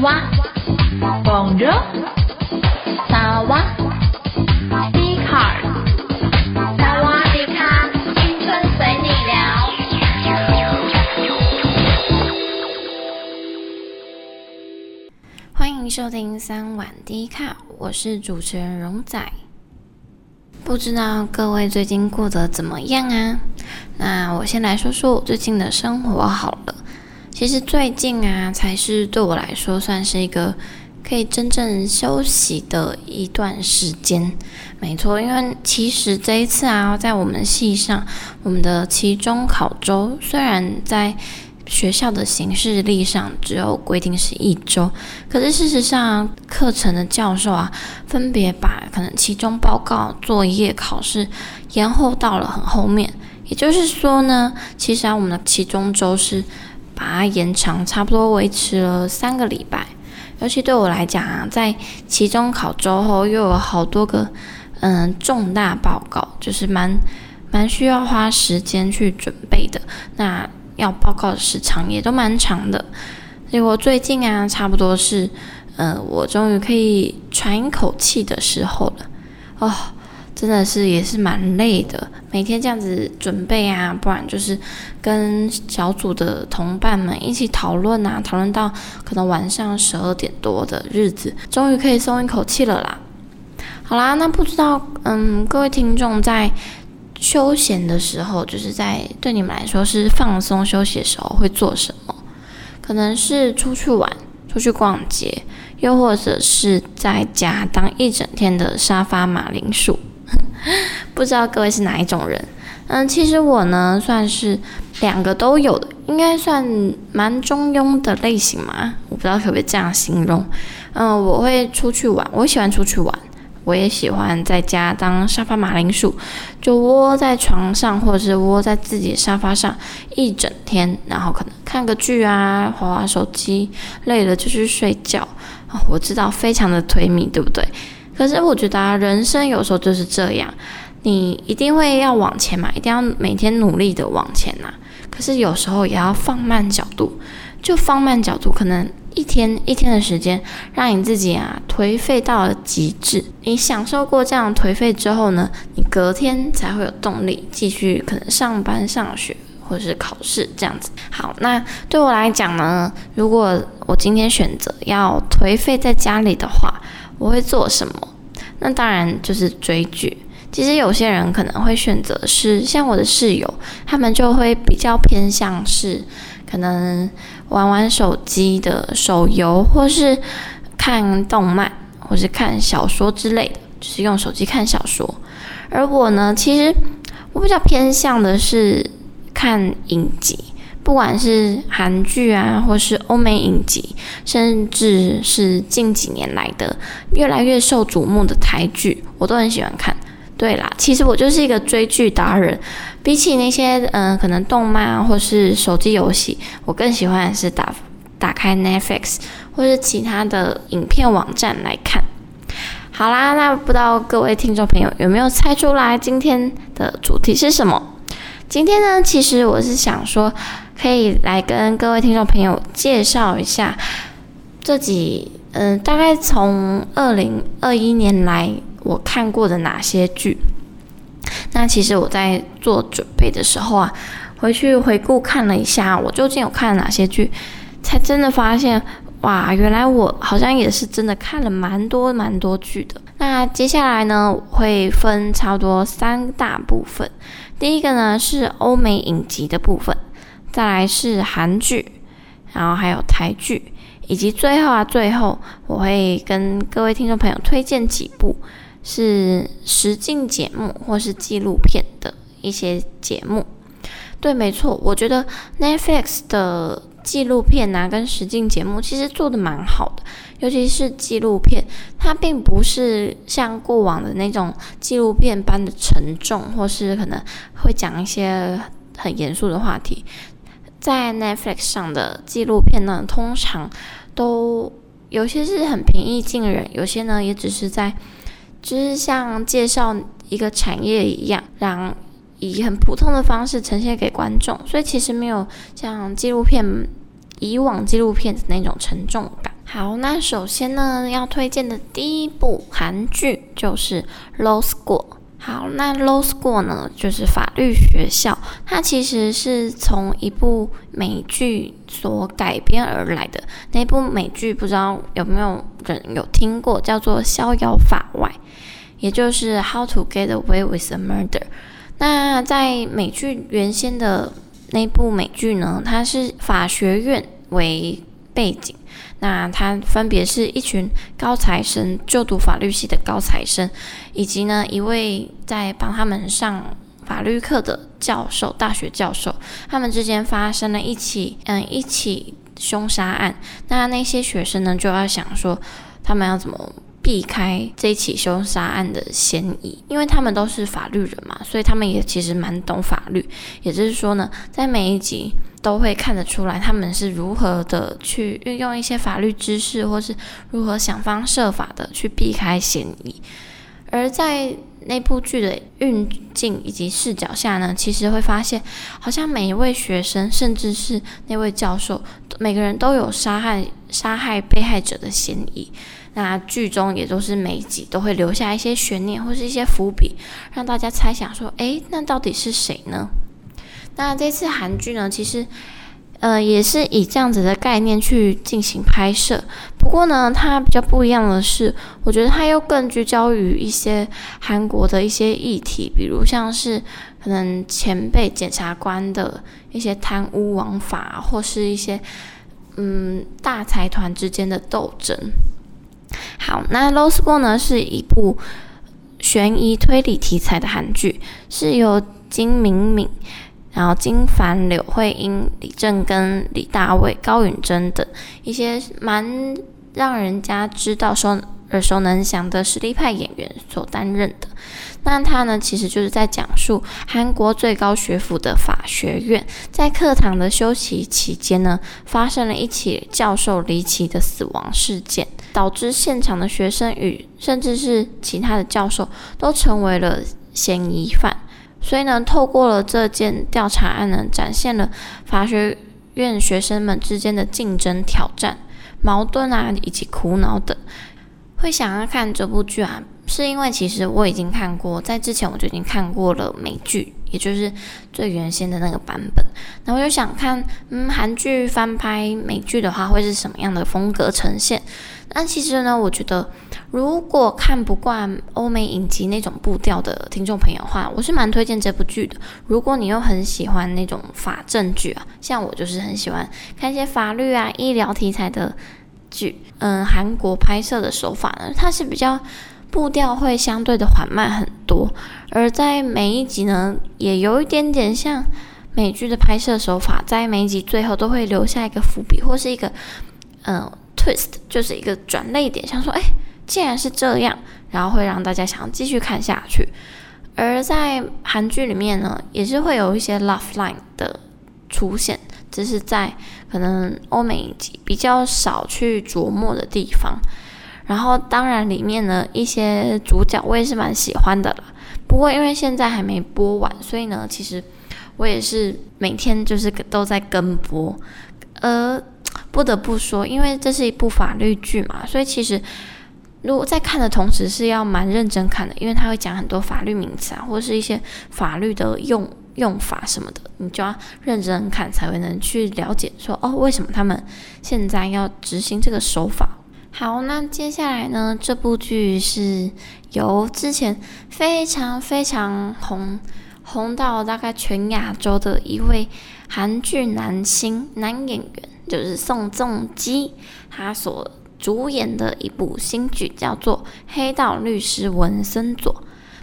哇，Bonjour，萨瓦迪卡，萨瓦迪卡，青春随你聊。欢迎收听三晚迪卡，我是主持人荣仔。不知道各位最近过得怎么样啊？那我先来说说我最近的生活好了。其实最近啊，才是对我来说算是一个可以真正休息的一段时间。没错，因为其实这一次啊，在我们系上，我们的期中考周虽然在学校的行事历上只有规定是一周，可是事实上，课程的教授啊，分别把可能期中报告、作业、考试延后到了很后面。也就是说呢，其实啊，我们的期中周是。把它延长，差不多维持了三个礼拜。尤其对我来讲啊，在期中考之后又有好多个嗯重大报告，就是蛮蛮需要花时间去准备的。那要报告的时长也都蛮长的。结果最近啊，差不多是呃，我终于可以喘一口气的时候了。哦。真的是也是蛮累的，每天这样子准备啊，不然就是跟小组的同伴们一起讨论啊，讨论到可能晚上十二点多的日子，终于可以松一口气了啦。好啦，那不知道，嗯，各位听众在休闲的时候，就是在对你们来说是放松休息的时候会做什么？可能是出去玩，出去逛街，又或者是在家当一整天的沙发马铃薯。不知道各位是哪一种人？嗯，其实我呢算是两个都有的，应该算蛮中庸的类型嘛。我不知道可不可以这样形容。嗯，我会出去玩，我喜欢出去玩，我也喜欢在家当沙发马铃薯，就窝在床上或者是窝在自己沙发上一整天，然后可能看个剧啊，滑滑手机，累了就去睡觉。我知道非常的颓靡，对不对？可是我觉得啊，人生有时候就是这样，你一定会要往前嘛，一定要每天努力的往前呐。可是有时候也要放慢角度，就放慢角度，可能一天一天的时间，让你自己啊颓废到了极致。你享受过这样颓废之后呢，你隔天才会有动力继续可能上班、上学或者是考试这样子。好，那对我来讲呢，如果我今天选择要颓废在家里的话，我会做什么？那当然就是追剧。其实有些人可能会选择是像我的室友，他们就会比较偏向是可能玩玩手机的手游，或是看动漫，或是看小说之类的，就是用手机看小说。而我呢，其实我比较偏向的是看影集。不管是韩剧啊，或是欧美影集，甚至是近几年来的越来越受瞩目的台剧，我都很喜欢看。对啦，其实我就是一个追剧达人。比起那些嗯、可能动漫啊，或是手机游戏，我更喜欢是打打开 Netflix 或是其他的影片网站来看。好啦，那不知道各位听众朋友有没有猜出来今天的主题是什么？今天呢，其实我是想说。可以来跟各位听众朋友介绍一下这几嗯、大概从二零二一年来我看过的哪些剧。那其实我在做准备的时候啊，回去回顾看了一下，我究竟有看了哪些剧，才真的发现哇，原来我好像也是真的看了蛮多蛮多剧的。那接下来呢，会分差不多三大部分。第一个呢是欧美影集的部分。再来是韩剧，然后还有台剧，以及最后啊，最后我会跟各位听众朋友推荐几部是实境节目或是纪录片的一些节目。对，没错，我觉得 Netflix 的纪录片啊跟实境节目其实做得蛮好的，尤其是纪录片，它并不是像过往的那种纪录片般的沉重，或是可能会讲一些很严肃的话题。在 Netflix 上的纪录片呢，通常都有些是很平易近人，有些呢也只是在，就是像介绍一个产业一样，让以很普通的方式呈现给观众，所以其实没有像纪录片以往纪录片的那种沉重感。好，那首先呢，要推荐的第一部韩剧就是 Low School。好，那 Law School 呢，就是法律学校。它其实是从一部美剧所改编而来的。那部美剧不知道有没有人有听过，叫做《逍遥法外》，也就是《How to Get Away with a Murder》。那在美剧原先的那部美剧呢，它是法学院为背景。那他分别是一群高材生，就读法律系的高材生，以及呢一位在帮他们上法律课的教授，大学教授，他们之间发生了一起嗯一起凶杀案。那那些学生呢就要想说，他们要怎么避开这起凶杀案的嫌疑，因为他们都是法律人嘛，所以他们也其实蛮懂法律。也就是说呢，在每一集。都会看得出来，他们是如何的去运用一些法律知识，或是如何想方设法的去避开嫌疑。而在那部剧的运镜以及视角下呢，其实会发现，好像每一位学生，甚至是那位教授，每个人都有杀害杀害被害者的嫌疑。那剧中也都是每集都会留下一些悬念或是一些伏笔，让大家猜想说，诶，那到底是谁呢？那这次韩剧呢，其实，呃，也是以这样子的概念去进行拍摄。不过呢，它比较不一样的是，我觉得它又更聚焦于一些韩国的一些议题，比如像是可能前辈检察官的一些贪污枉法，或是一些嗯大财团之间的斗争。好，那《Law School》呢是一部悬疑推理题材的韩剧，是由金敏敏。然后金凡、柳慧英、李正根、李大卫、高允贞等一些蛮让人家知道说耳熟能详的实力派演员所担任的。那他呢，其实就是在讲述韩国最高学府的法学院，在课堂的休息期间呢，发生了一起教授离奇的死亡事件，导致现场的学生与甚至是其他的教授都成为了嫌疑犯。所以呢，透过了这件调查案呢，展现了法学院学生们之间的竞争、挑战、矛盾啊，以及苦恼等。会想要看这部剧啊，是因为其实我已经看过，在之前我就已经看过了美剧，也就是最原先的那个版本。那我就想看，嗯，韩剧翻拍美剧的话，会是什么样的风格呈现？那其实呢，我觉得。如果看不惯欧美影集那种步调的听众朋友的话，我是蛮推荐这部剧的。如果你又很喜欢那种法政剧啊，像我就是很喜欢看一些法律啊、医疗题材的剧。嗯，韩国拍摄的手法呢，它是比较步调会相对的缓慢很多，而在每一集呢，也有一点点像美剧的拍摄手法，在每一集最后都会留下一个伏笔或是一个嗯 twist，就是一个转泪点，像说哎。既然是这样，然后会让大家想继续看下去。而在韩剧里面呢，也是会有一些 love line 的出现，只是在可能欧美影集比较少去琢磨的地方。然后当然里面呢，一些主角我也是蛮喜欢的啦。不过因为现在还没播完，所以呢，其实我也是每天就是都在跟播。呃，不得不说，因为这是一部法律剧嘛，所以其实。如果在看的同时是要蛮认真看的，因为他会讲很多法律名词啊，或者是一些法律的用用法什么的，你就要认真看才会能去了解说哦，为什么他们现在要执行这个手法。好，那接下来呢，这部剧是由之前非常非常红红到大概全亚洲的一位韩剧男星男演员。就是宋仲基他所主演的一部新剧，叫做《黑道律师文森佐》。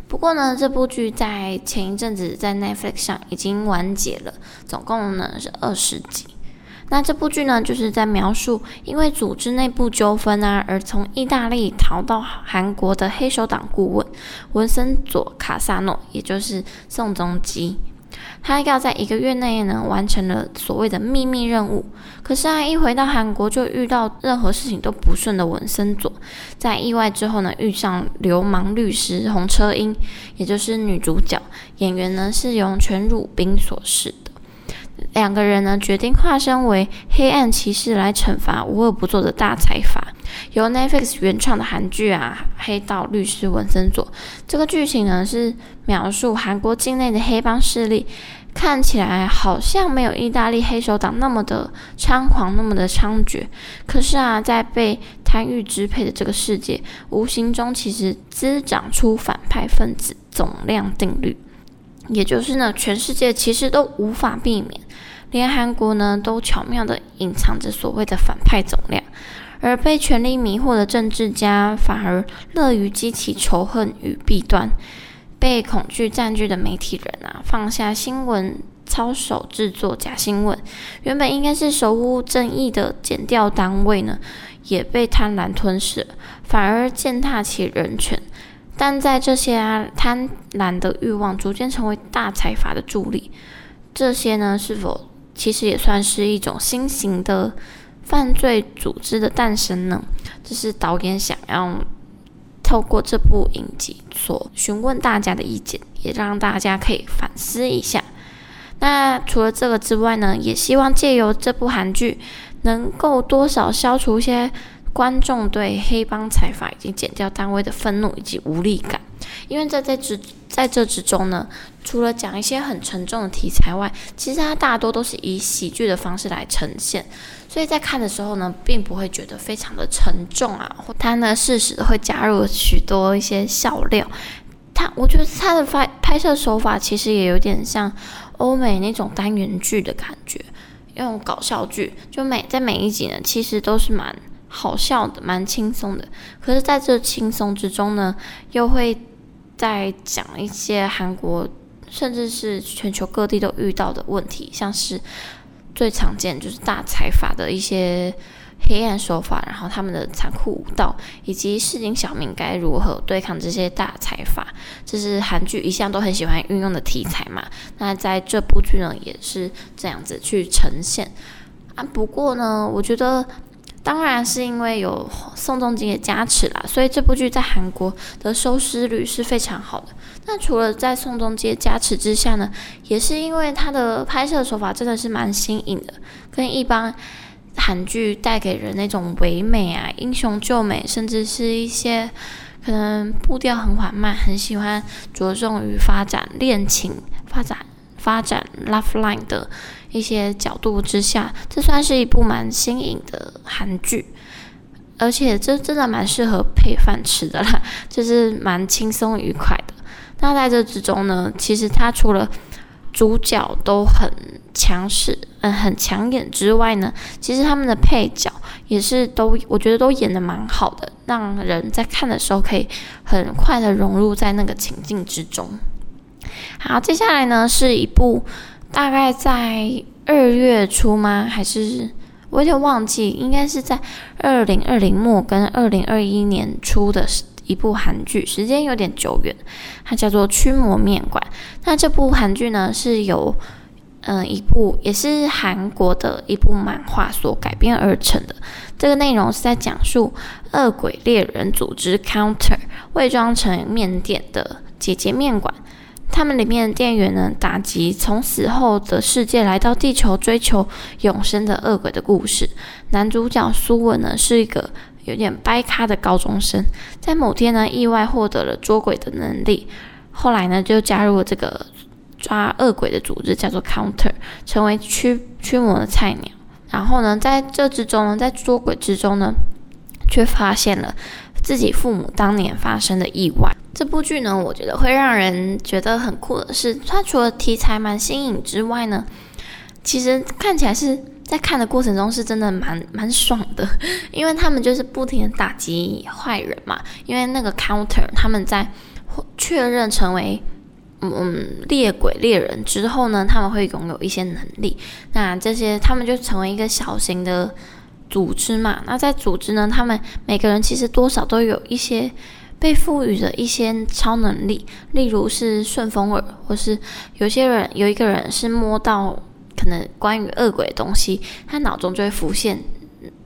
不过呢，这部剧在前一阵子在 Netflix 上已经完结了，总共呢是二十集。那这部剧呢，就是在描述因为组织内部纠纷啊，而从意大利逃到韩国的黑手党顾问文森佐卡萨诺，也就是宋仲基。他要在一个月内呢完成了所谓的秘密任务。可是啊，一回到韩国就遇到任何事情都不顺的文森佐，在意外之后呢，遇上流氓律师洪车英，也就是女主角，演员呢是由全汝彬所饰的。两个人呢，决定化身为黑暗骑士来惩罚无恶不作的大财阀。由 Netflix 原创的韩剧啊，《黑道律师文森佐》这个剧情呢，是描述韩国境内的黑帮势力，看起来好像没有意大利黑手党那么的猖狂，那么的猖獗。可是啊，在被贪欲支配的这个世界，无形中其实滋长出反派分子总量定律。也就是呢，全世界其实都无法避免，连韩国呢都巧妙地隐藏着所谓的反派总量，而被权力迷惑的政治家反而乐于激起仇恨与弊端，被恐惧占据的媒体人啊，放下新闻，操守制作假新闻，原本应该是守护正义的检调单位呢，也被贪婪吞噬，反而践踏起人权。但在这些啊贪婪的欲望逐渐成为大财阀的助力，这些呢是否其实也算是一种新型的犯罪组织的诞生呢？这是导演想要透过这部影集所询问大家的意见，也让大家可以反思一下。那除了这个之外呢，也希望借由这部韩剧能够多少消除一些。观众对黑帮财阀以及减掉单位的愤怒以及无力感，因为在这之在这之中呢，除了讲一些很沉重的题材外，其实它大多都是以喜剧的方式来呈现，所以在看的时候呢，并不会觉得非常的沉重啊。它呢，适时的会加入许多一些笑料。它，我觉得它的拍拍摄手法其实也有点像欧美那种单元剧的感觉，用搞笑剧，就每在每一集呢，其实都是蛮。好笑的，蛮轻松的。可是，在这轻松之中呢，又会在讲一些韩国，甚至是全球各地都遇到的问题，像是最常见就是大财阀的一些黑暗手法，然后他们的残酷武道，以及市井小民该如何对抗这些大财阀，这是韩剧一向都很喜欢运用的题材嘛。那在这部剧呢，也是这样子去呈现啊。不过呢，我觉得。当然是因为有宋仲基的加持啦，所以这部剧在韩国的收视率是非常好的。那除了在宋仲基的加持之下呢，也是因为他的拍摄手法真的是蛮新颖的，跟一般韩剧带给人那种唯美啊、英雄救美，甚至是一些可能步调很缓慢，很喜欢着重于发展恋情、发展发展 love line 的。一些角度之下，这算是一部蛮新颖的韩剧，而且这真的蛮适合配饭吃的啦，就是蛮轻松愉快的。那在这之中呢，其实它除了主角都很强势、嗯，很抢眼之外呢，其实他们的配角也是都，我觉得都演得蛮好的，让人在看的时候可以很快的融入在那个情境之中。好，接下来呢是一部。大概在二月初吗？还是我有点忘记，应该是在二零二零末跟二零二一年初的一部韩剧，时间有点久远。它叫做《驱魔面馆》。那这部韩剧呢，是由嗯、一部也是韩国的一部漫画所改编而成的。这个内容是在讲述恶鬼猎人组织 Counter 伪装成面店的姐姐面馆。他们里面的店员呢，打击从死后的世界来到地球追求永生的恶鬼的故事。男主角苏文呢，是一个有点掰咖的高中生，在某天呢，意外获得了捉鬼的能力，后来呢，就加入了这个抓恶鬼的组织，叫做 Counter，成为驱驱魔的菜鸟。然后呢，在这之中呢，在捉鬼之中呢，却发现了自己父母当年发生的意外。这部剧呢，我觉得会让人觉得很酷的是，它除了题材蛮新颖之外呢，其实看起来是在看的过程中是真的蛮蛮爽的，因为他们就是不停的打击坏人嘛。因为那个 counter 他们在确认成为嗯猎鬼猎人之后呢，他们会拥有一些能力。那这些他们就成为一个小型的组织嘛。那在组织呢，他们每个人其实多少都有一些被赋予的一些超能力，例如是顺风耳，或是有些人有一个人是摸到。可能关于恶鬼的东西，他脑中就会浮现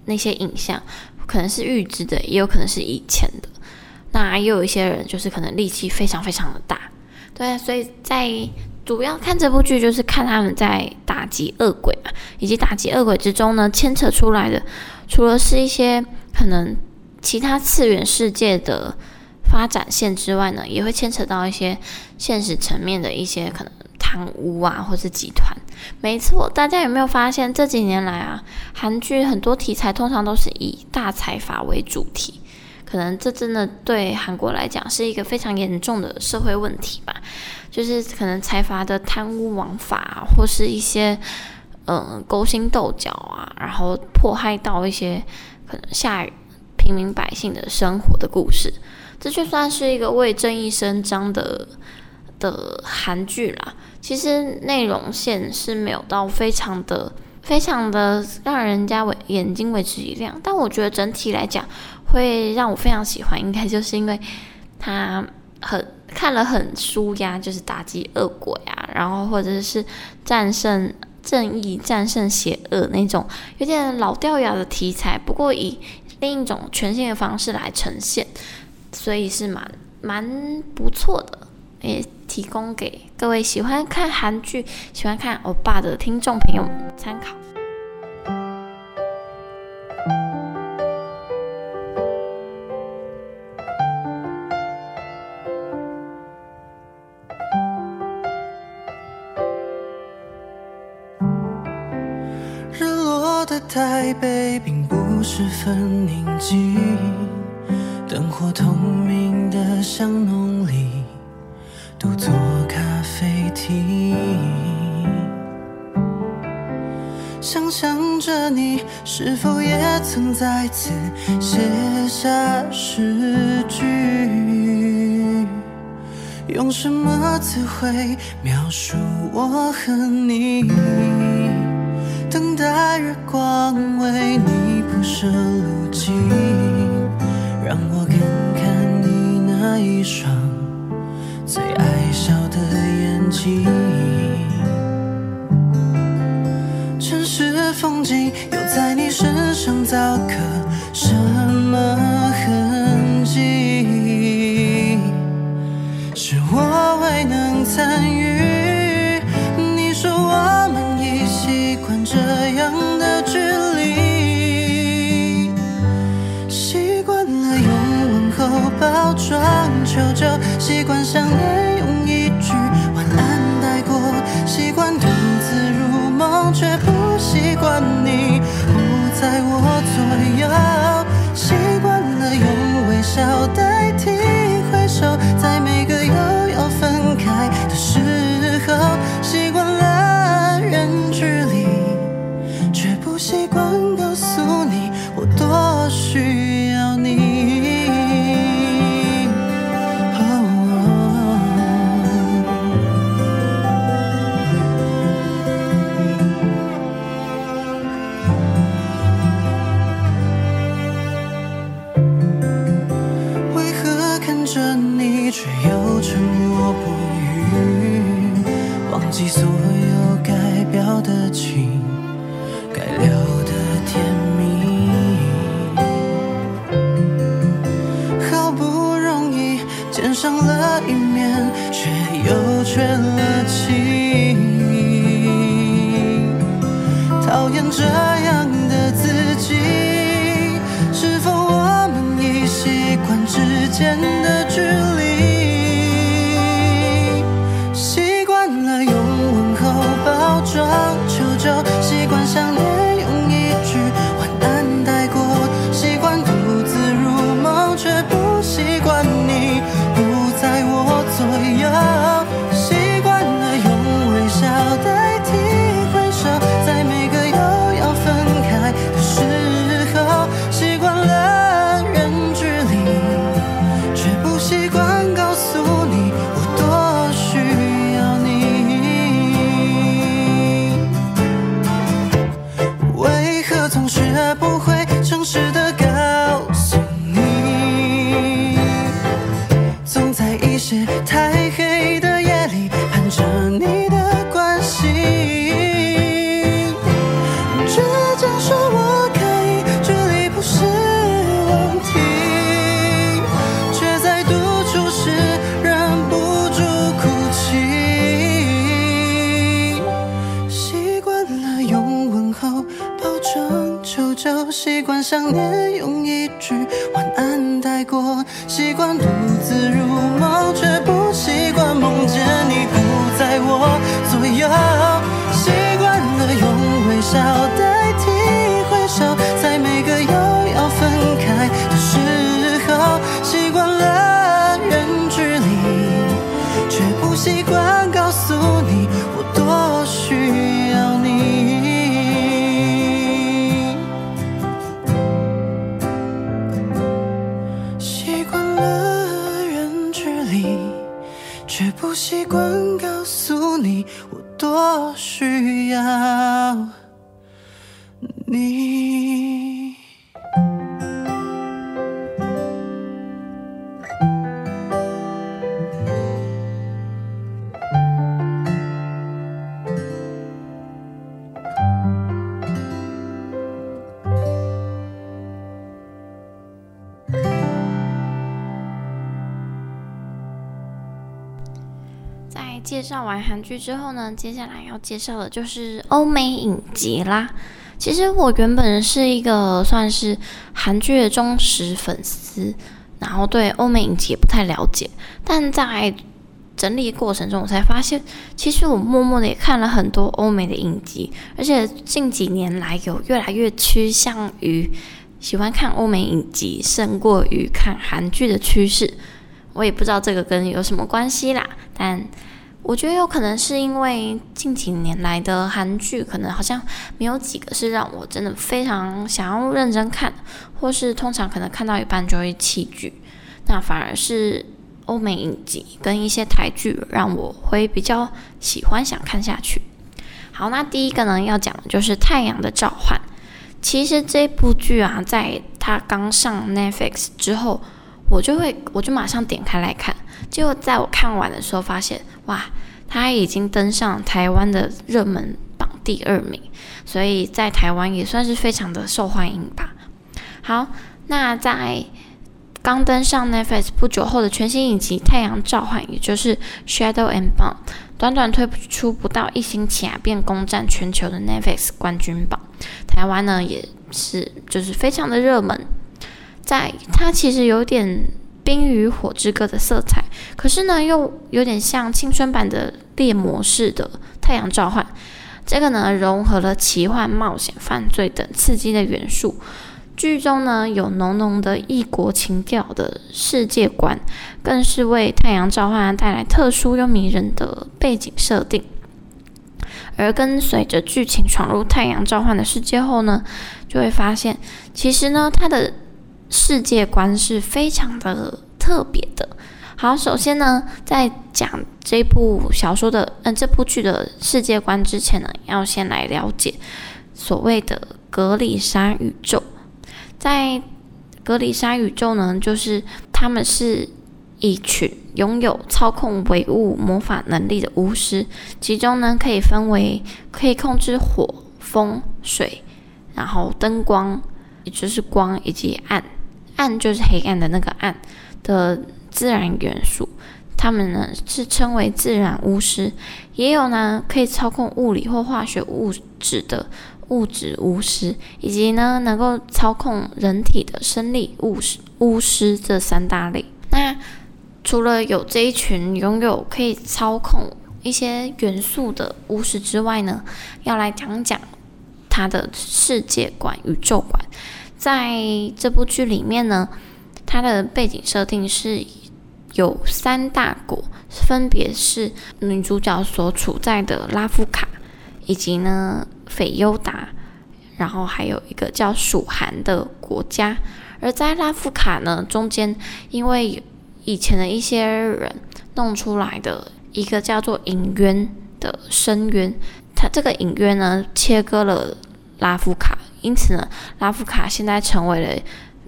那些影像，可能是预知的，也有可能是以前的。那也有一些人就是可能力气非常非常的大，对，所以在主要看这部剧就是看他们在打击恶鬼嘛，以及打击恶鬼之中呢，牵扯出来的除了是一些可能其他次元世界的发展线之外呢，也会牵扯到一些现实层面的一些可能。贪污啊，或是集团，没错。大家有没有发现这几年来啊，韩剧很多题材通常都是以大财阀为主题，可能这真的对韩国来讲是一个非常严重的社会问题吧。就是可能财阀的贪污枉法，或是一些嗯、勾心斗角啊，然后迫害到一些可能下平民百姓的生活的故事，这就算是一个为正义伸张的的韩剧啦。其实内容线是没有到非常的、非常的让人家为眼睛为之一亮，但我觉得整体来讲会让我非常喜欢，应该就是因为他很看了很舒压，就是打击恶鬼啊，然后或者是战胜正义、战胜邪恶那种有点老掉牙的题材，不过以另一种全新的方式来呈现，所以是蛮蛮不错的。也提供给各位喜欢看韩剧、喜欢看欧巴的听众朋友们参考。日落的台北并不十分宁静，灯火通明的巷弄里。独坐咖啡厅，想象着你是否也曾在此写下诗句？用什么词汇描述我和你？等待月光为你铺设路径，双。最爱笑的眼睛，想念用一句晚安带过习惯独自入梦却不习惯你不在我左右习惯了用微笑的真。习惯告诉你，我多需要你。介绍完韩剧之后呢，接下来要介绍的就是欧美影集啦。其实我原本是一个算是韩剧的忠实粉丝，然后对欧美影集也不太了解。但在整理过程中，我才发现，其实我默默的也看了很多欧美的影集，而且近几年来有越来越趋向于喜欢看欧美影集胜过于看韩剧的趋势。我也不知道这个跟有什么关系啦，但。我觉得有可能是因为近几年来的韩剧，可能好像没有几个是让我真的非常想要认真看，或是通常可能看到一半就会弃剧。那反而是欧美影集跟一些台剧，让我会比较喜欢想看下去。好，那第一个呢要讲的就是《太阳的召唤》。其实这部剧啊，在它刚上 Netflix 之后，我就会我就马上点开来看。结果在我看完的时候，发现哇，它已经登上台湾的热门榜第二名，所以在台湾也算是非常的受欢迎吧。好，那在刚登上 Netflix 不久后的全新影集《太阳召唤》，也就是《Shadow and Bone》，短短推出不到一星期啊，便攻占全球的 Netflix 冠军榜。台湾呢也是就是非常的热门，在它其实有点。冰与火之歌的色彩，可是呢，又有点像青春版的猎魔式的太阳召唤。这个呢，融合了奇幻、冒险、犯罪等刺激的元素。剧中呢，有浓浓的异国情调的世界观，更是为太阳召唤带来特殊又迷人的背景设定。而跟随着剧情闯入太阳召唤的世界后呢，就会发现，其实呢，它的。世界观是非常的特别的。好，首先呢，在讲这部小说的，嗯、这部剧的世界观之前呢，要先来了解所谓的格里莎宇宙。在格里莎宇宙呢，就是他们是一群拥有操控唯物魔法能力的巫师，其中呢，可以分为可以控制火、风、水，然后灯光，也就是光以及暗。暗就是黑暗的那个暗的自然元素，他们呢是称为自然巫师，也有呢可以操控物理或化学物质的物质巫师，以及呢能够操控人体的生理巫师巫师这三大类。那除了有这一群拥有可以操控一些元素的巫师之外呢，要来讲讲他的世界观、宇宙观。在这部剧里面呢，它的背景设定是有三大国，分别是女主角所处在的拉夫卡，以及呢斐优达，然后还有一个叫蜀韩的国家。而在拉夫卡呢中间，因为以前的一些人弄出来的一个叫做隐渊的深渊，它这个隐渊呢切割了拉夫卡。因此呢，拉夫卡现在成为了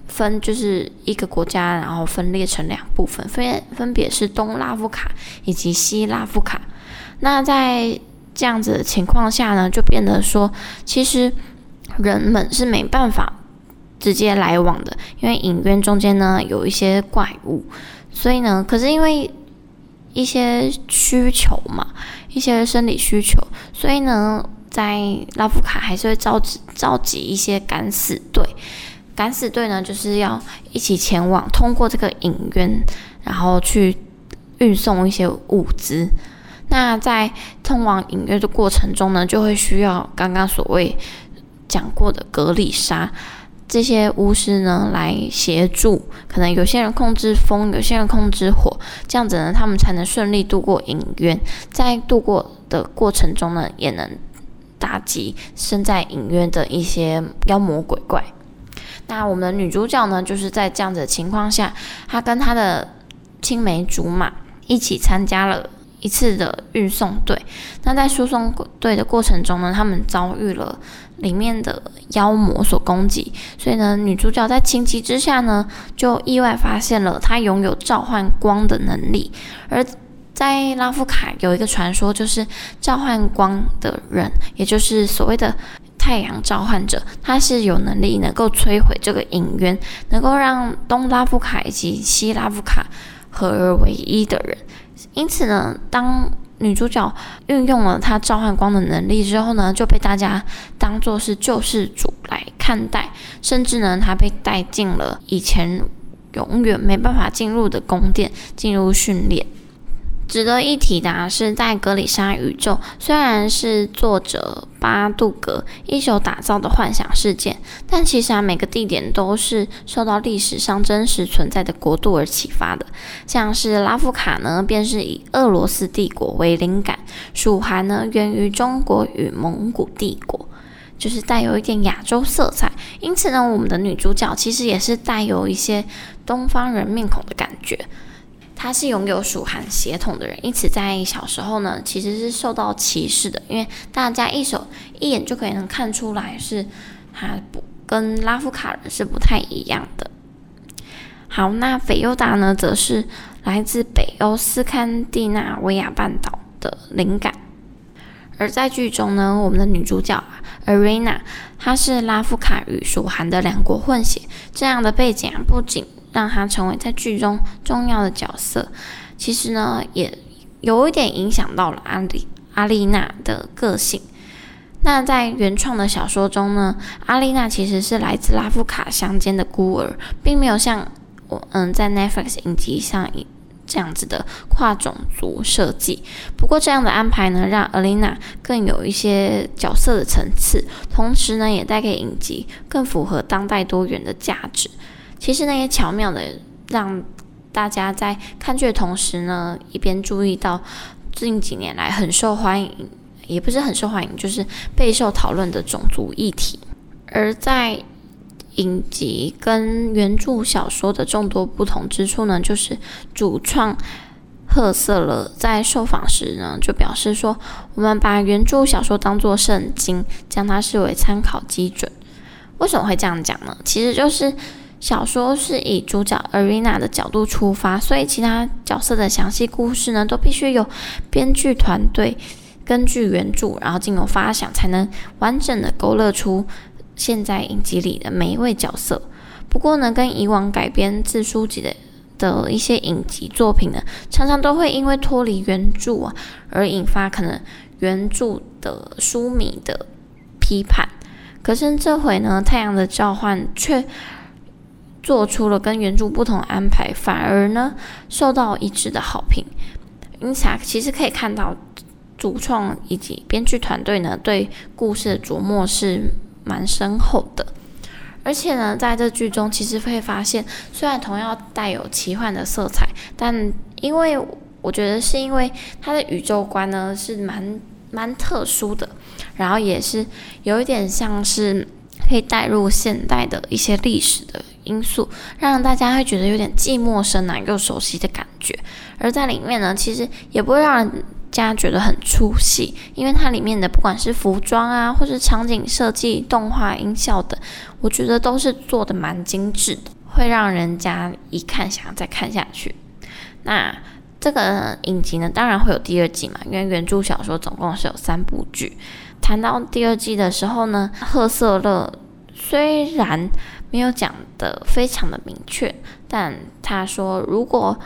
分就是一个国家，然后分裂成两部分，分分别是东拉夫卡以及西拉夫卡。那在这样子的情况下呢，就变得说，其实人们是没办法直接来往的，因为影院中间呢有一些怪物，所以呢，可是因为一些需求嘛，一些生理需求，所以呢，在拉夫卡还是会召集召集一些敢死队，敢死队呢就是要一起前往，通过这个影院，然后去运送一些物资。那在通往影院的过程中呢，就会需要刚刚所谓讲过的格里莎这些巫师呢来协助。可能有些人控制风，有些人控制火，这样子呢，他们才能顺利度过隐渊。在度过的过程中呢，也能打击身在影院的一些妖魔鬼怪。那我们的女主角呢，就是在这样子的情况下，她跟她的青梅竹马一起参加了。一次的运送队，那在输送队的过程中呢，他们遭遇了里面的妖魔所攻击，所以呢，女主角在情急之下呢，就意外发现了她拥有召唤光的能力。而在拉夫卡有一个传说，就是召唤光的人，也就是所谓的太阳召唤者，他是有能力能够摧毁这个影渊，能够让东拉夫卡以及西拉夫卡合而为一的人。因此呢，当女主角运用了她召唤光的能力之后呢，就被大家当做是救世主来看待，甚至呢，她被带进了以前永远没办法进入的宫殿，进入训练。值得一提的啊，是在格里莎宇宙，虽然是作者巴杜格一手打造的幻想世界，但其实啊，每个地点都是受到历史上真实存在的国度而启发的。像是拉夫卡呢，便是以俄罗斯帝国为灵感；蜀寒呢，源于中国与蒙古帝国，就是带有一点亚洲色彩。因此呢，我们的女主角其实也是带有一些东方人面孔的感觉。他是拥有蜀汉血统的人，因此在小时候呢，其实是受到歧视的，因为大家一手一眼就可以能看出来是他不跟拉夫卡人是不太一样的。好，那菲尤达呢，则是来自北欧斯堪的纳维亚半岛的灵感，而在剧中呢，我们的女主角 Arena，她是拉夫卡与蜀汉的两国混血，这样的背景啊，不仅让她成为在剧中重要的角色，其实呢，也有一点影响到了阿丽阿丽娜的个性。那在原创的小说中呢，阿丽娜其实是来自拉夫卡乡间的孤儿，并没有像我嗯在 Netflix 影集上这样子的跨种族设计。不过这样的安排呢，让阿丽娜更有一些角色的层次，同时呢，也带给影集更符合当代多元的价值。其实呢，也巧妙的让大家在看剧的同时呢，一边注意到近几年来很受欢迎，也不是很受欢迎，就是备受讨论的种族议题。而在影集跟原著小说的众多不同之处呢，就是主创赫色了在受访时呢，就表示说，我们把原著小说当作圣经，将它视为参考基准。为什么会这样讲呢？其实就是。小说是以主角 Arena 的角度出发，所以其他角色的详细故事呢，都必须由编剧团队根据原著，然后经由发想，才能完整的勾勒出现在影集里的每一位角色。不过呢，跟以往改编自书籍的的一些影集作品呢，常常都会因为脱离原著啊，而引发可能原著的书迷的批判。可是这回呢，《太阳的召唤》却做出了跟原著不同安排，反而呢受到一致的好评。因此啊，其实可以看到主创以及编剧团队呢对故事的琢磨是蛮深厚的。而且呢，在这剧中其实会发现，虽然同样带有奇幻的色彩，但因为我觉得是因为它的宇宙观呢是蛮蛮特殊的，然后也是有一点像是可以带入现代的一些历史的。因素让大家会觉得有点既陌生啊又熟悉的感觉，而在里面呢，其实也不会让人家觉得很出戏，因为它里面的不管是服装啊，或是场景设计、动画、音效等，我觉得都是做得蛮精致的，会让人家一看想要再看下去。那这个影集呢，当然会有第二季嘛，因为原著小说总共是有三部剧。谈到第二季的时候呢，贺瑟勒虽然没有讲的非常的明确，但他说如果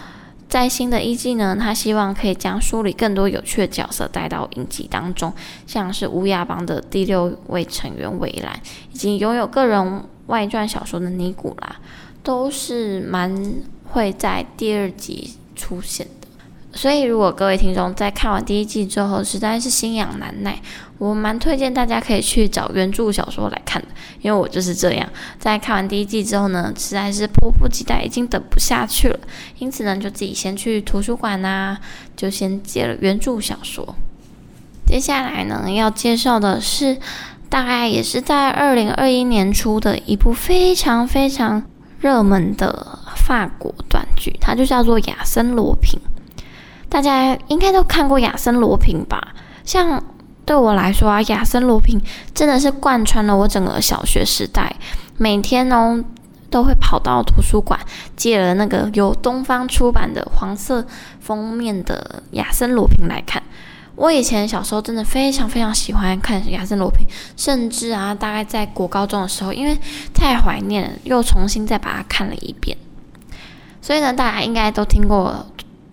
在新的一季呢，他希望可以将书里更多有趣的角色带到影集当中，像是乌鸦帮的第六位成员韦兰，以及拥有个人外传小说的尼古拉，都是蛮会在第二集出现。所以，如果各位听众在看完第一季之后实在是心痒难耐，我蛮推荐大家可以去找原著小说来看的，因为我就是这样，在看完第一季之后呢，实在是迫不及待，已经等不下去了，因此呢，就自己先去图书馆啊，就先借了原著小说。接下来呢，要介绍的是，大概也是在二零二一年初的一部非常非常热门的法国短剧，它就叫做《亚森罗苹》。大家应该都看过亚森罗平吧？像对我来说啊，亚森罗平真的是贯穿了我整个小学时代。每天呢，都会跑到图书馆借了那个由东方出版的黄色封面的亚森罗平来看。我以前小时候真的非常非常喜欢看亚森罗平，甚至啊，大概在国高中的时候，因为太怀念，又重新再把它看了一遍。所以呢，大家应该都听过。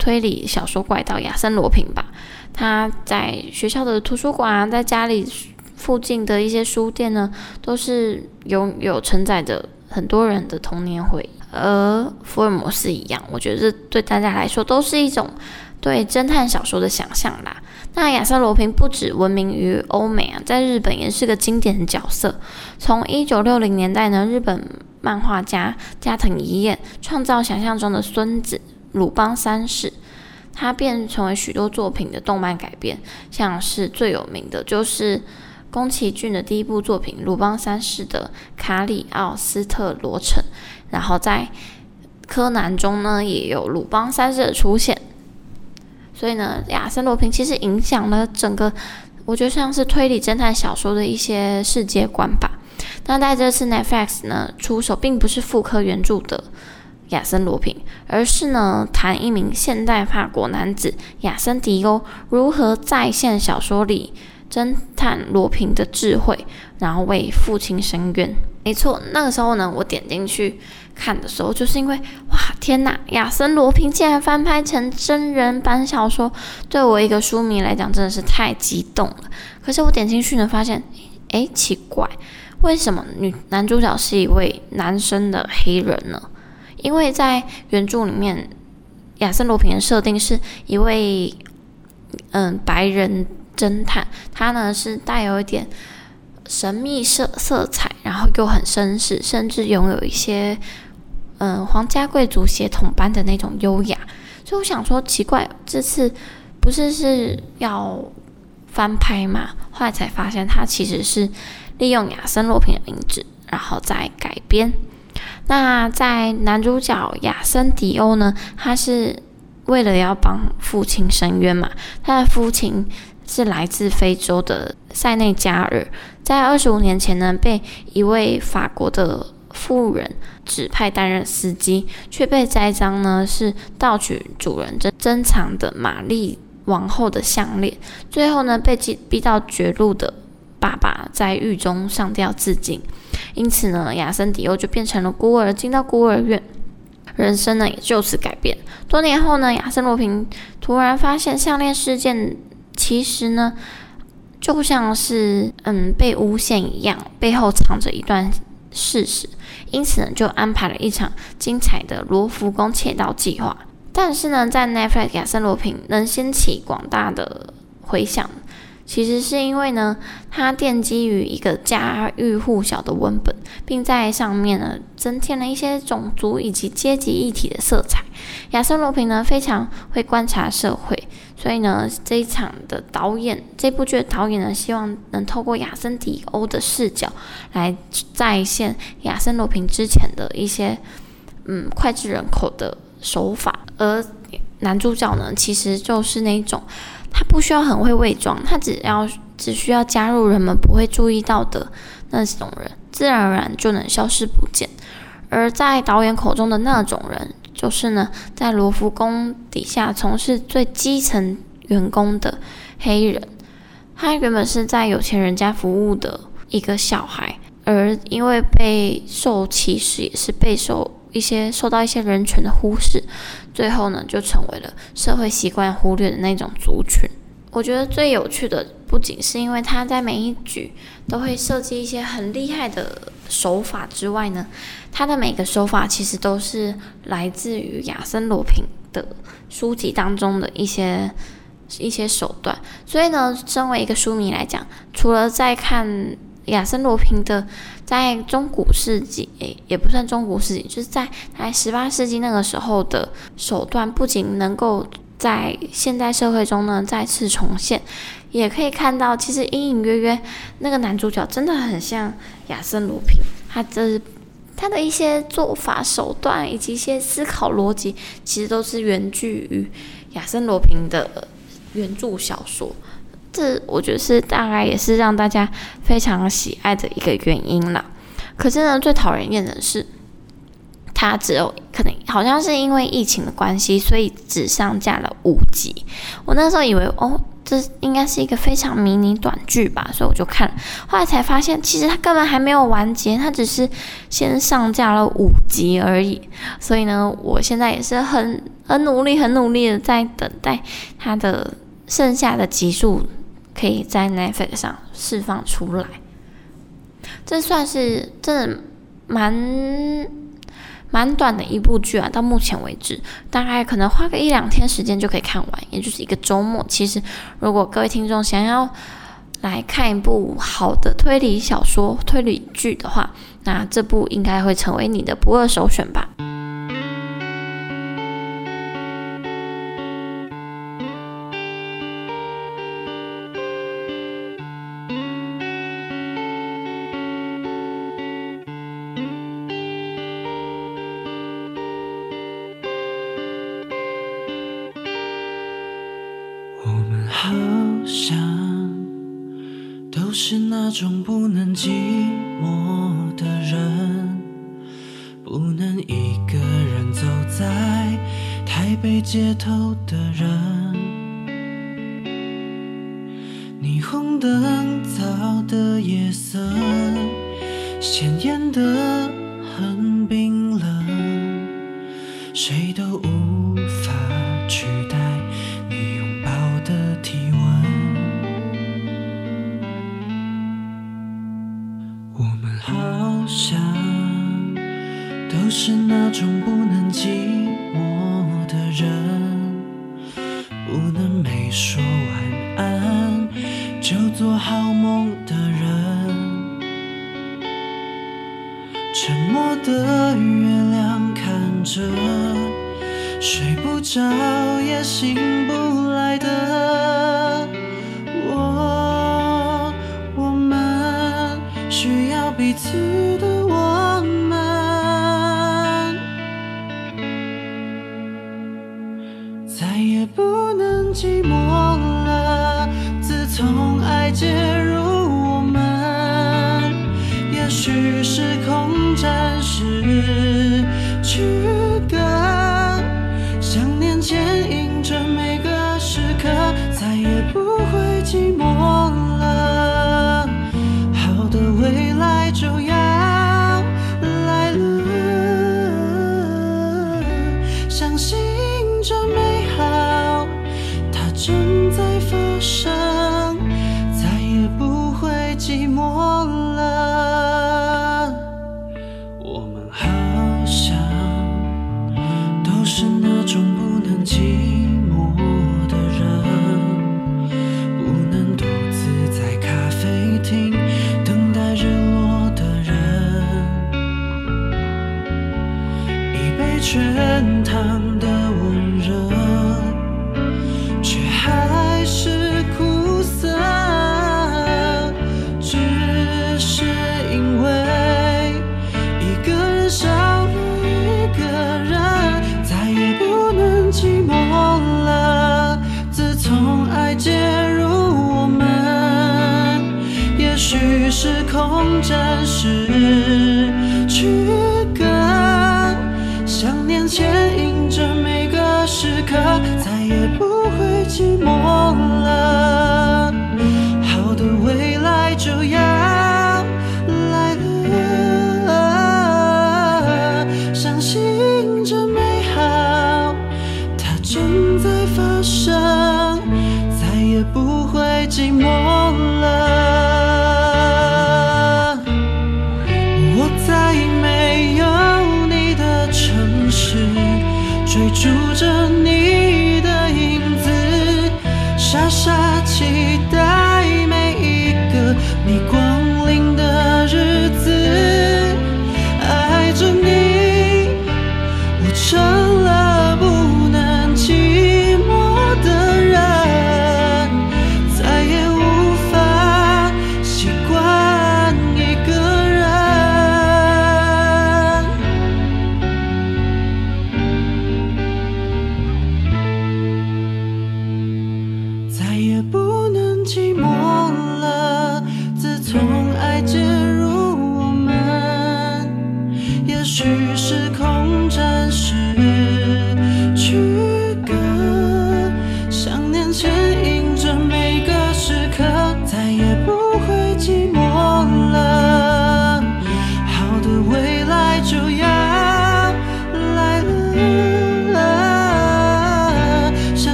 推理小说怪盗亚森罗平吧，他在学校的图书馆啊，在家里附近的一些书店呢，都是拥有承载着很多人的童年回忆。而福尔摩斯一样，我觉得这对大家来说都是一种对侦探小说的想象啦。那亚森罗平不止闻名于欧美啊，在日本也是个经典的角色。从一九六零年代呢，日本漫画家加藤一彦创造想象中的孙子。鲁邦三世，他便成为许多作品的动漫改编，像是最有名的就是宫崎骏的第一部作品《鲁邦三世》的卡里奥斯特罗城，然后在柯南中呢也有鲁邦三世的出现，所以呢，亚森罗平其实影响了整个，我觉得像是推理侦探小说的一些世界观吧。那在这次 Netflix 呢出手，并不是复刻原著的。亚森罗平，而是呢，谈一名现代法国男子亚森迪欧如何再现小说里侦探罗平的智慧，然后为父亲伸冤。没错，那个时候呢，我点进去看的时候，就是因为哇，天哪，亚森罗平竟然翻拍成真人版小说，对我一个书迷来讲真的是太激动了。可是我点进去呢，发现，哎，奇怪，为什么女男主角是一位男生的黑人呢？因为在原著里面，亚森罗平的设定是一位嗯白人侦探，他呢是带有一点神秘色色彩，然后又很绅士，甚至拥有一些嗯皇家贵族血统般的那种优雅。所以我想说，奇怪，这次不是是要翻拍嘛？后来才发现，他其实是利用亚森罗平的名字，然后再改编。那在男主角亚森迪欧呢，他是为了要帮父亲伸冤嘛。他的父亲是来自非洲的塞内加尔，在二十五年前呢，被一位法国的富人指派担任司机，却被栽赃呢是盗取主人珍珍藏的玛丽王后的项链，最后呢被逼逼到绝路的爸爸在狱中上吊自尽。因此呢，亚森迪欧就变成了孤儿，进到孤儿院，人生呢也就此改变。多年后呢，亚森罗平突然发现项链事件其实呢，就像是嗯被诬陷一样，背后藏着一段事实。因此呢，就安排了一场精彩的罗浮宫窃盗计划。但是呢，在 Netflix 亚森罗平能掀起广大的回响。其实是因为呢，它奠基于一个家喻户晓的文本，并在上面呢增添了一些种族以及阶级议题的色彩。亚森罗平呢非常会观察社会，所以呢这一场的导演，这部剧的导演呢希望能透过亚森迪欧的视角来再现亚森罗平之前的一些嗯脍炙人口的手法，而男主角呢其实就是那种。他不需要很会伪装，他只要只需要加入人们不会注意到的那种人，自然而然就能消失不见。而在导演口中的那种人，就是呢，在罗浮宫底下从事最基层员工的黑人。他原本是在有钱人家服务的一个小孩，而因为被受歧视，也是备受一些受到一些人权的忽视，最后呢，就成为了社会习惯忽略的那种族群。我觉得最有趣的，不仅是因为他在每一局都会设计一些很厉害的手法之外呢，他的每个手法其实都是来自于亚森罗平的书籍当中的一些。一些手段，所以呢，身为一个书迷来讲，除了在看亚森罗平的在中古世纪，诶，也不算中古世纪，就是在在十八世纪那个时候的手段，不仅能够在现代社会中呢再次重现，也可以看到，其实隐隐约约那个男主角真的很像亚森罗苹，他的他的一些做法手段以及一些思考逻辑，其实都是源自于亚森罗苹的。原著小说，这我觉得是大概也是让大家非常喜爱的一个原因啦。可是呢，最讨人厌的是，它只有可能好像是因为疫情的关系，所以只上架了五集。我那时候以为哦，这应该是一个非常迷你短剧吧，所以我就看。后来才发现，其实它根本还没有完结，它只是先上架了五集而已。所以呢，我现在也是很很努力、很努力的在等待它的。剩下的集数可以在 Netflix 上释放出来，这算是真的蛮蛮短的一部剧啊！到目前为止，大概可能花个一两天时间就可以看完，也就是一个周末。其实，如果各位听众想要来看一部好的推理小说、推理剧的话，那这部应该会成为你的不二首选吧。好像都是那种不能寂寞的人，不能一个人走在台北街头的人。霓虹灯照的夜色，的未来就要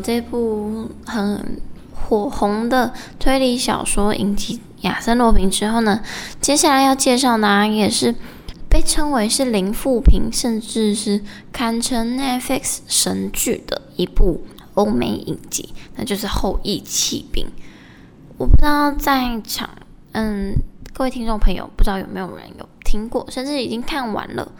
这部很火红的推理小说影集《亚森罗苹》之后呢，接下来要介绍的也是被称为是零负评，甚至是堪称 Netflix 神剧的一部欧美影集，那就是《后翼弃兵》。我不知道在场，嗯，各位听众朋友，不知道有没有人有听过，甚至已经看完了。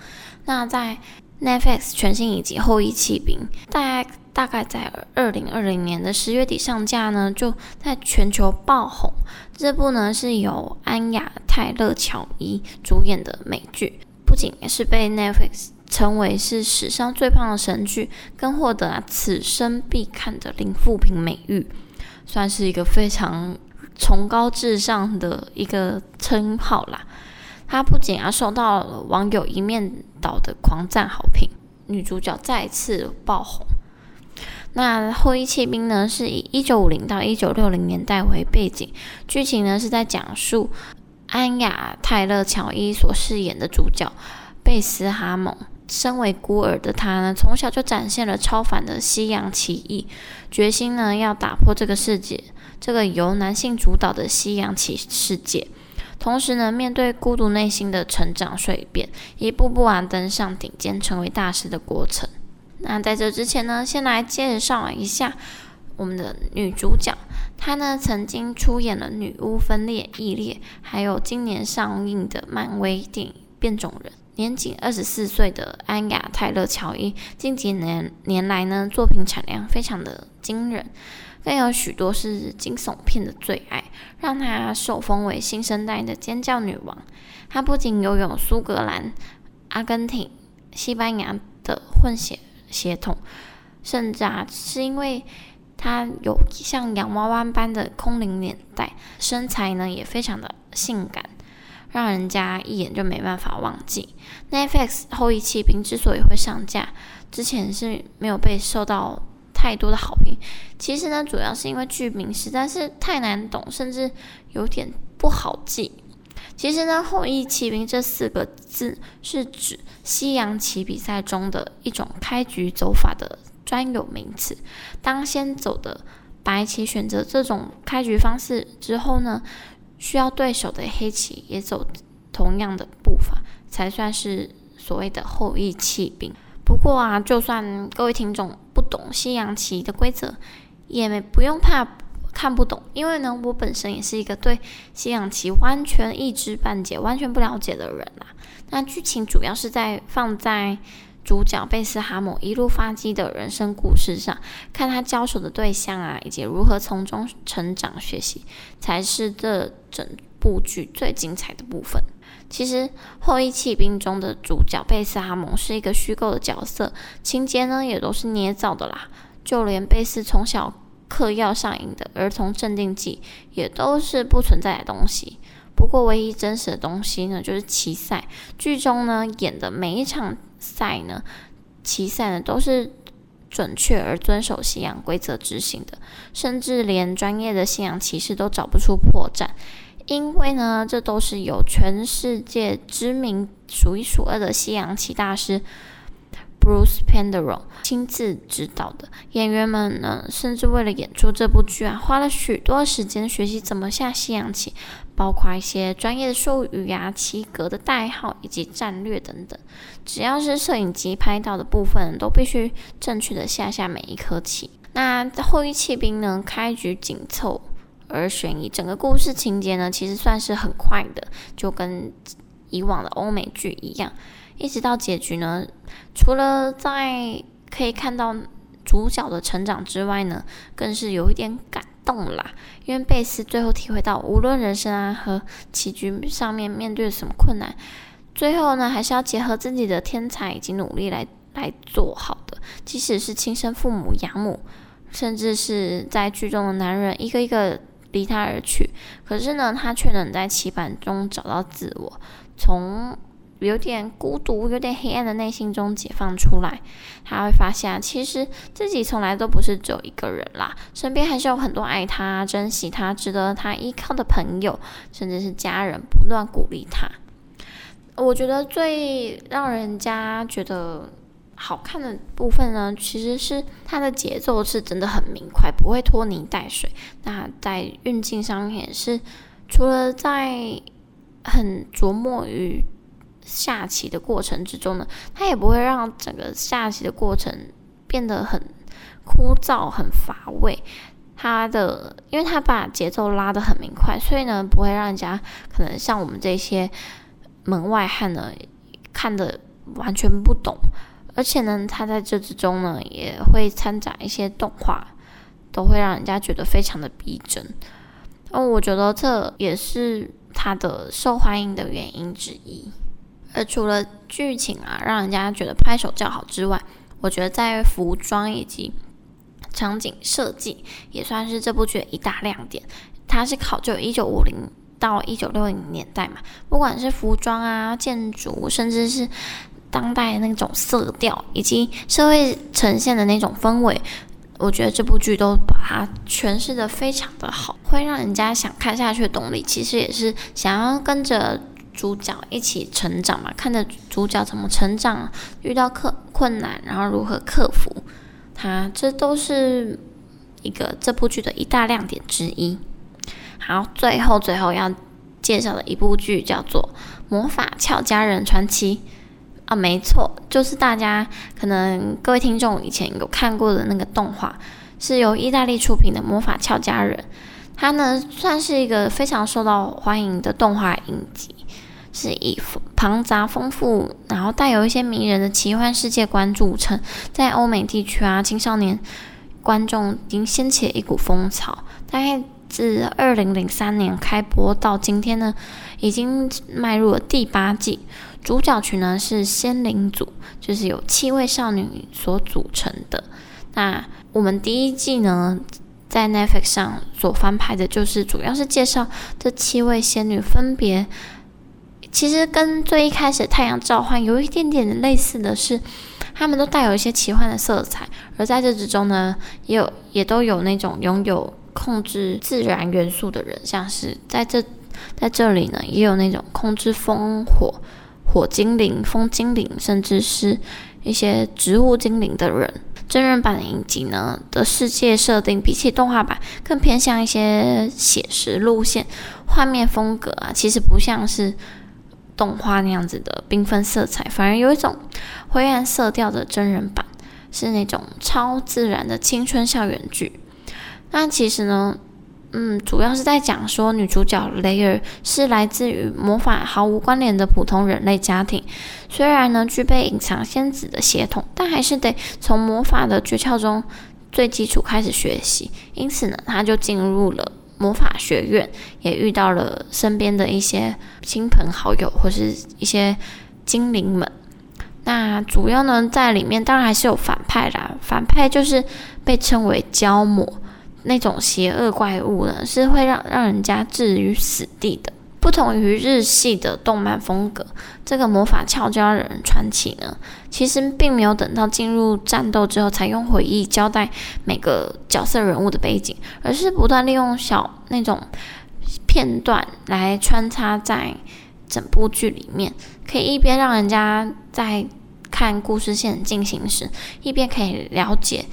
那在 Netflix 全新影集《后翼弃兵》，大家大概在二零二零年的十月底上架呢，就在全球爆红。这部呢是由安雅泰勒乔伊主演的美剧，不仅也是被 Netflix 称为是史上最胖的神剧，更获得啊此生必看的零负评美誉，算是一个非常崇高至上的一个称号啦。它不仅啊受到了网友一面倒的狂赞好评，女主角再次爆红。那《后翼弃兵》呢，是以一九五零到一九六零年代为背景，剧情呢是在讲述安雅泰勒乔伊所饰演的主角贝斯哈蒙，身为孤儿的他呢，从小就展现了超凡的西洋棋艺，决心呢要打破这个世界，这个由男性主导的西洋棋世界。同时呢，面对孤独内心的成长蜕变，一步步啊登上顶尖，成为大师的过程。那在这之前呢，先来介绍一下我们的女主角。她呢曾经出演了《女巫分裂异裂》，还有今年上映的漫威电影《变种人》。年仅二十四岁的安雅泰勒乔伊，近几年年来呢，作品产量非常的惊人。更有许多是惊悚片的最爱，让她受封为新生代的尖叫女王。她不仅拥有苏格兰、阿根廷、西班牙的混血血统，甚至啊是因为她有像洋娃娃般的空灵脸蛋，身材呢也非常的性感，让人家一眼就没办法忘记。Netflix 后翼弃兵之所以会上架，之前是没有被受到太多的好评，其实呢，主要是因为剧名实在是太难懂，甚至有点不好记。其实呢，“后羿弃兵”这四个字是指西洋棋比赛中的一种开局走法的专有名词。当先走的白棋选择这种开局方式之后呢，需要对手的黑棋也走同样的步伐，才算是所谓的后羿弃兵。不过啊，就算各位听众不懂西洋棋的规则，也没不用怕看不懂，因为呢，我本身也是一个对西洋棋完全一知半解、完全不了解的人啦。那剧情主要是在放在主角贝斯哈蒙一路发迹的人生故事上，看他交手的对象啊，以及如何从中成长学习，才是这整部剧最精彩的部分。其实《后翼弃兵》中的主角贝斯哈蒙是一个虚构的角色，情节呢也都是捏造的啦。就连贝斯从小嗑药上瘾的儿童镇定剂，也都是不存在的东西。不过，唯一真实的东西呢，就是棋赛。剧中呢演的每一场赛呢，棋赛呢都是准确而遵守西洋规则执行的，甚至连专业的西洋棋士都找不出破绽。因为呢，这都是由全世界知名、数一数二的西洋棋大师 Bruce Pendero 亲自指导的。演员们呢，甚至为了演出这部剧啊，花了许多时间学习怎么下西洋棋，包括一些专业的术语呀、棋格的代号以及战略等等。只要是摄影机拍到的部分，都必须正确的下下每一颗棋。那后羿弃兵呢，开局紧凑。而悬疑，整个故事情节呢，其实算是很快的，就跟以往的欧美剧一样，一直到结局呢，除了在可以看到主角的成长之外呢，更是有一点感动啦。因为贝斯最后体会到，无论人生啊和棋局上面面对什么困难，最后呢，还是要结合自己的天才以及努力来来做好的，即使是亲生父母养母，甚至是在剧中的男人，一个一个。离他而去，可是呢，他却能在棋盘中找到自我，从有点孤独、有点黑暗的内心中解放出来。他会发现，其实自己从来都不是只有一个人啦，身边还是有很多爱他、珍惜他、值得他依靠的朋友，甚至是家人，不断鼓励他。我觉得最让人家觉得。好看的部分呢，其实是它的节奏是真的很明快，不会拖泥带水。那在运镜上也是，除了在很琢磨于下棋的过程之中呢，它也不会让整个下棋的过程变得很枯燥、很乏味。它的，因为它把节奏拉得很明快，所以呢，不会让人家可能像我们这些门外汉呢，看得完全不懂。而且呢，它在这之中呢，也会掺杂一些动画，都会让人家觉得非常的逼真。哦，我觉得这也是它的受欢迎的原因之一。而除了剧情啊，让人家觉得拍手叫好之外，我觉得在服装以及场景设计也算是这部剧的一大亮点。它是考究一九五零到一九六零年代嘛，不管是服装啊、建筑，甚至是。当代那种色调以及社会呈现的那种氛围，我觉得这部剧都把它诠释得非常的好，会让人家想看下去的动力，其实也是想要跟着主角一起成长嘛，看着主角怎么成长，遇到困困难，然后如何克服它，这都是一个这部剧的一大亮点之一。好，最后最后要介绍的一部剧叫做《魔法俏佳人传奇》。啊，没错，就是大家可能各位听众以前有看过的那个动画，是由意大利出品的《魔法俏佳人》，它呢算是一个非常受到欢迎的动画影集，是以庞杂丰富，然后带有一些迷人的奇幻世界观著称，在欧美地区啊，青少年观众已经掀起了一股风潮。大概自二零零三年开播到今天呢，已经迈入了第八季。主角群呢是仙灵组，就是由七位少女所组成的。那我们第一季呢，在 Netflix 上所翻拍的，就是主要是介绍这七位仙女分别。其实跟最一开始《太阳召唤》有一点点类似的是，他们都带有一些奇幻的色彩。而在这之中呢，也有也都有那种拥有控制自然元素的人，像是在这在这里呢，也有那种控制风火。火精灵、风精灵，甚至是一些植物精灵的人。真人版的影集呢的世界设定比起动画版更偏向一些写实路线，画面风格啊，其实不像是动画那样子的缤纷色彩，反而有一种灰暗色调的真人版，是那种超自然的青春校园剧。那其实呢，嗯，主要是在讲说女主角雷尔是来自于魔法毫无关联的普通人类家庭，虽然呢具备隐藏仙子的血统，但还是得从魔法的诀窍中最基础开始学习。因此呢，她就进入了魔法学院，也遇到了身边的一些亲朋好友或是一些精灵们。那主要呢在里面当然还是有反派啦，反派就是被称为胶魔。那种邪恶怪物呢，是会让让人家置于死地的。不同于日系的动漫风格，这个魔法俏佳人传奇呢，其实并没有等到进入战斗之后才用回忆交代每个角色人物的背景，而是不断利用小那种片段来穿插在整部剧里面，可以一边让人家在看故事线进行时，一边可以了解。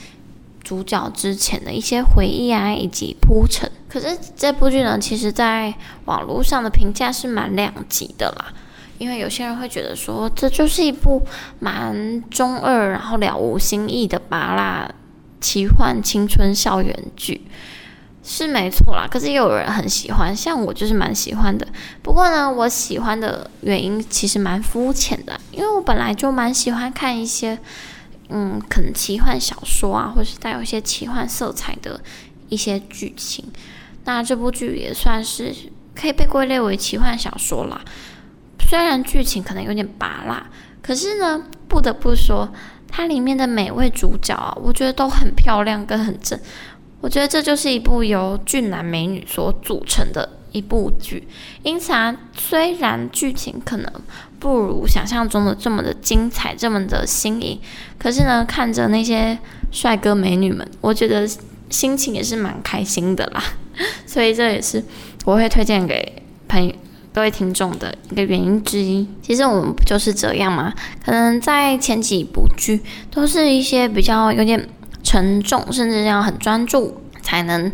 主角之前的一些回忆啊，以及铺陈。可是这部剧呢，其实在网络上的评价是蛮两极的啦。因为有些人会觉得说，这就是一部蛮中二，然后了无新意的麻辣奇幻青春校园剧，是没错啦。可是也有人很喜欢，像我就是蛮喜欢的。不过呢，我喜欢的原因其实蛮肤浅的，因为我本来就蛮喜欢看一些。嗯，可能奇幻小说啊，或是带有一些奇幻色彩的一些剧情。那这部剧也算是可以被归类为奇幻小说啦。虽然剧情可能有点芭乐，可是呢，不得不说，它里面的每位主角啊，我觉得都很漂亮跟很正。我觉得这就是一部由俊男美女所组成的一部剧。因此啊，虽然剧情可能不如想象中的这么的精彩，这么的新颖，可是呢，看着那些帅哥美女们，我觉得心情也是蛮开心的啦。所以这也是我会推荐给朋友、各位听众的一个原因之一。其实我们不就是这样吗？可能在前几部剧都是一些比较有点沉重，甚至要很专注才能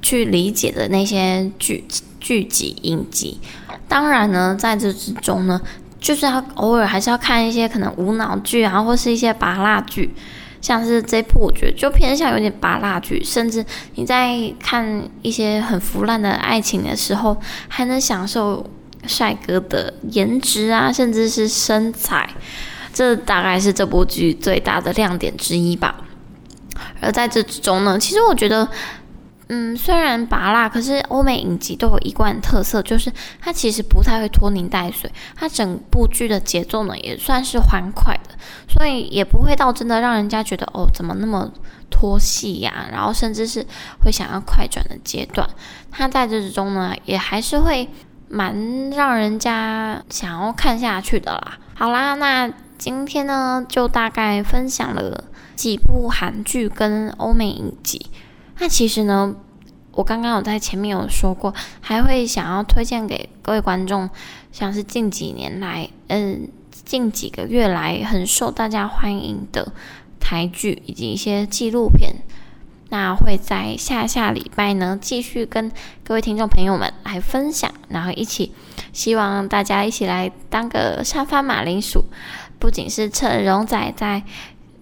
去理解的那些剧剧集、影集。当然呢，在这之中呢。就是要偶尔还是要看一些可能无脑剧啊，或是一些芭乐剧，像是这部我觉得就偏向有点芭乐剧，甚至你在看一些很腐烂的爱情的时候，还能享受帅哥的颜值啊，甚至是身材，这大概是这部剧最大的亮点之一吧。而在这之中呢，其实我觉得。嗯，虽然芭乐，可是欧美影集都有一贯特色，就是它其实不太会拖泥带水，它整部剧的节奏呢也算是欢快的，所以也不会到真的让人家觉得哦怎么那么拖戏呀，然后甚至是会想要快转的阶段，它在这之中呢也还是会蛮让人家想要看下去的啦。好啦，那今天呢就大概分享了几部韩剧跟欧美影集。那其实呢，我刚刚有在前面有说过，还会想要推荐给各位观众，像是近几年来，嗯，近几个月来很受大家欢迎的台剧以及一些纪录片。那会在下下礼拜呢，继续跟各位听众朋友们来分享，然后一起，希望大家一起来当个沙发马铃薯，不仅是趁荣仔在。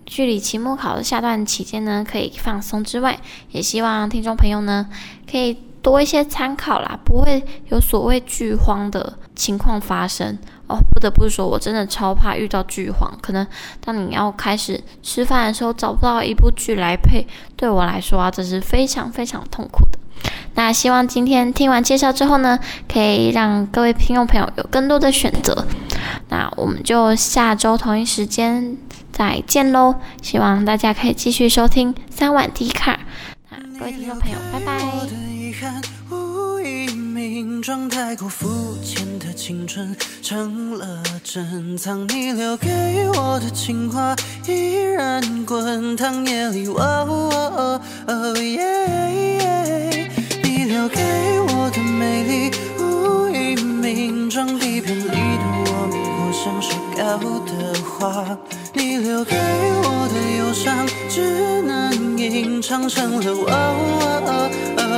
距离期末考的下段期间呢，可以放松之外，也希望听众朋友呢可以多一些参考啦，不会有所谓剧荒的情况发生哦。不得不说，我真的超怕遇到剧荒，可能当你要开始吃饭的时候找不到一部剧来配，对我来说啊，这是非常非常痛苦的。那希望今天听完介绍之后呢，可以让各位听众朋友有更多的选择。那我们就下周同一时间。再见喽！希望大家可以继续收听三碗 D 卡。那各位听众朋友，拜拜。名状太过肤浅的青春成了珍藏，你留给我的情话依然滚烫夜里。哦哦耶！你留给我的美丽无以名状，底片里的像雪糕的话，你留给我的忧伤，只能隐藏成了哦哦哦。